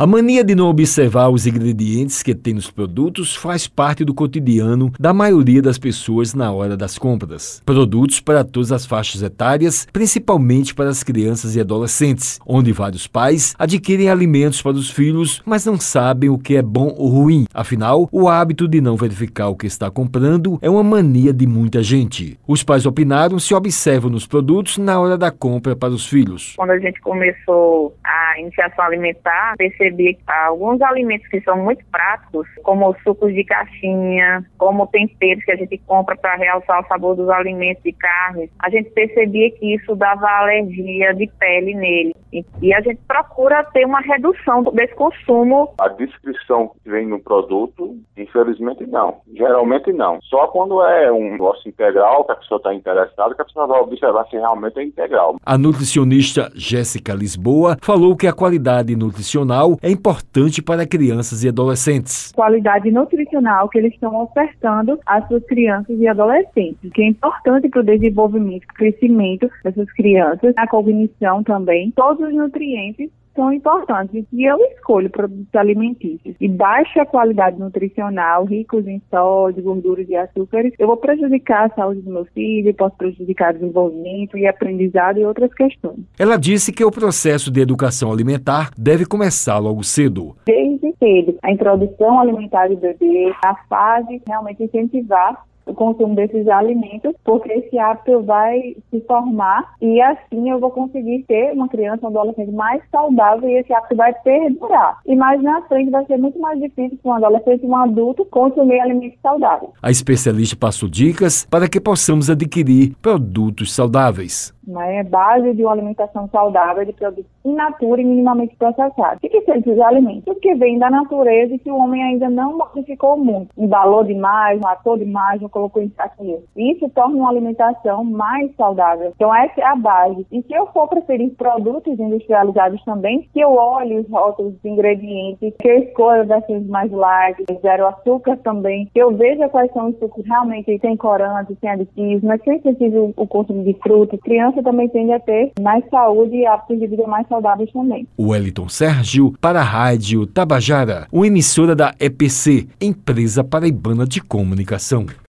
A mania de não observar os ingredientes que tem nos produtos faz parte do cotidiano da maioria das pessoas na hora das compras. Produtos para todas as faixas etárias, principalmente para as crianças e adolescentes, onde vários pais adquirem alimentos para os filhos, mas não sabem o que é bom ou ruim. Afinal, o hábito de não verificar o que está comprando é uma mania de muita gente. Os pais opinaram se observam nos produtos na hora da compra para os filhos. Quando a gente começou a iniciação alimentar, percebemos percebi alguns alimentos que são muito práticos, como sucos de caixinha, como temperos que a gente compra para realçar o sabor dos alimentos de carne, a gente percebia que isso dava alergia de pele nele. E a gente procura ter uma redução desse consumo. A descrição que vem no produto, infelizmente não. Geralmente não. Só quando é um negócio integral, que a pessoa está interessada, que a pessoa vai observar se realmente é integral. A nutricionista Jéssica Lisboa falou que a qualidade nutricional é importante para crianças e adolescentes. Qualidade nutricional que eles estão ofertando às suas crianças e adolescentes, que é importante para o desenvolvimento, crescimento dessas crianças, a cognição também, todos os nutrientes são importantes e eu escolho produtos alimentícios de baixa qualidade nutricional, ricos em sódio, gorduras e açúcares, eu vou prejudicar a saúde do meu filho, posso prejudicar o desenvolvimento e aprendizado e outras questões. Ela disse que o processo de educação alimentar deve começar logo cedo. Desde cedo, a introdução alimentar do bebê, a fase realmente incentivar o consumo desses alimentos, porque esse hábito vai se formar e assim eu vou conseguir ter uma criança, um adolescente mais saudável e esse hábito vai perdurar. E mais na frente vai ser muito mais difícil para um adolescente e um adulto consumir alimentos saudáveis. A especialista passou dicas para que possamos adquirir produtos saudáveis né, base de uma alimentação saudável de produtos in natura e minimamente processados. O que são esses alimentos? Tudo que vem da natureza e que o homem ainda não modificou muito. Embalou demais, matou demais, não colocou em saquinhos. Isso torna uma alimentação mais saudável. Então essa é a base. E se eu for preferir produtos industrializados também, que eu olhe os rótulos dos ingredientes, que eu escolha versões mais light, zero açúcar também, que eu veja quais são os sucos realmente sem corantes, sem aditivos, mas eu incentive o consumo de frutas, crianças também tende a ter mais saúde e hábitos de vida mais saudáveis também. Wellington Sérgio para a Rádio Tabajara, uma emissora da EPC, Empresa Paraibana de Comunicação.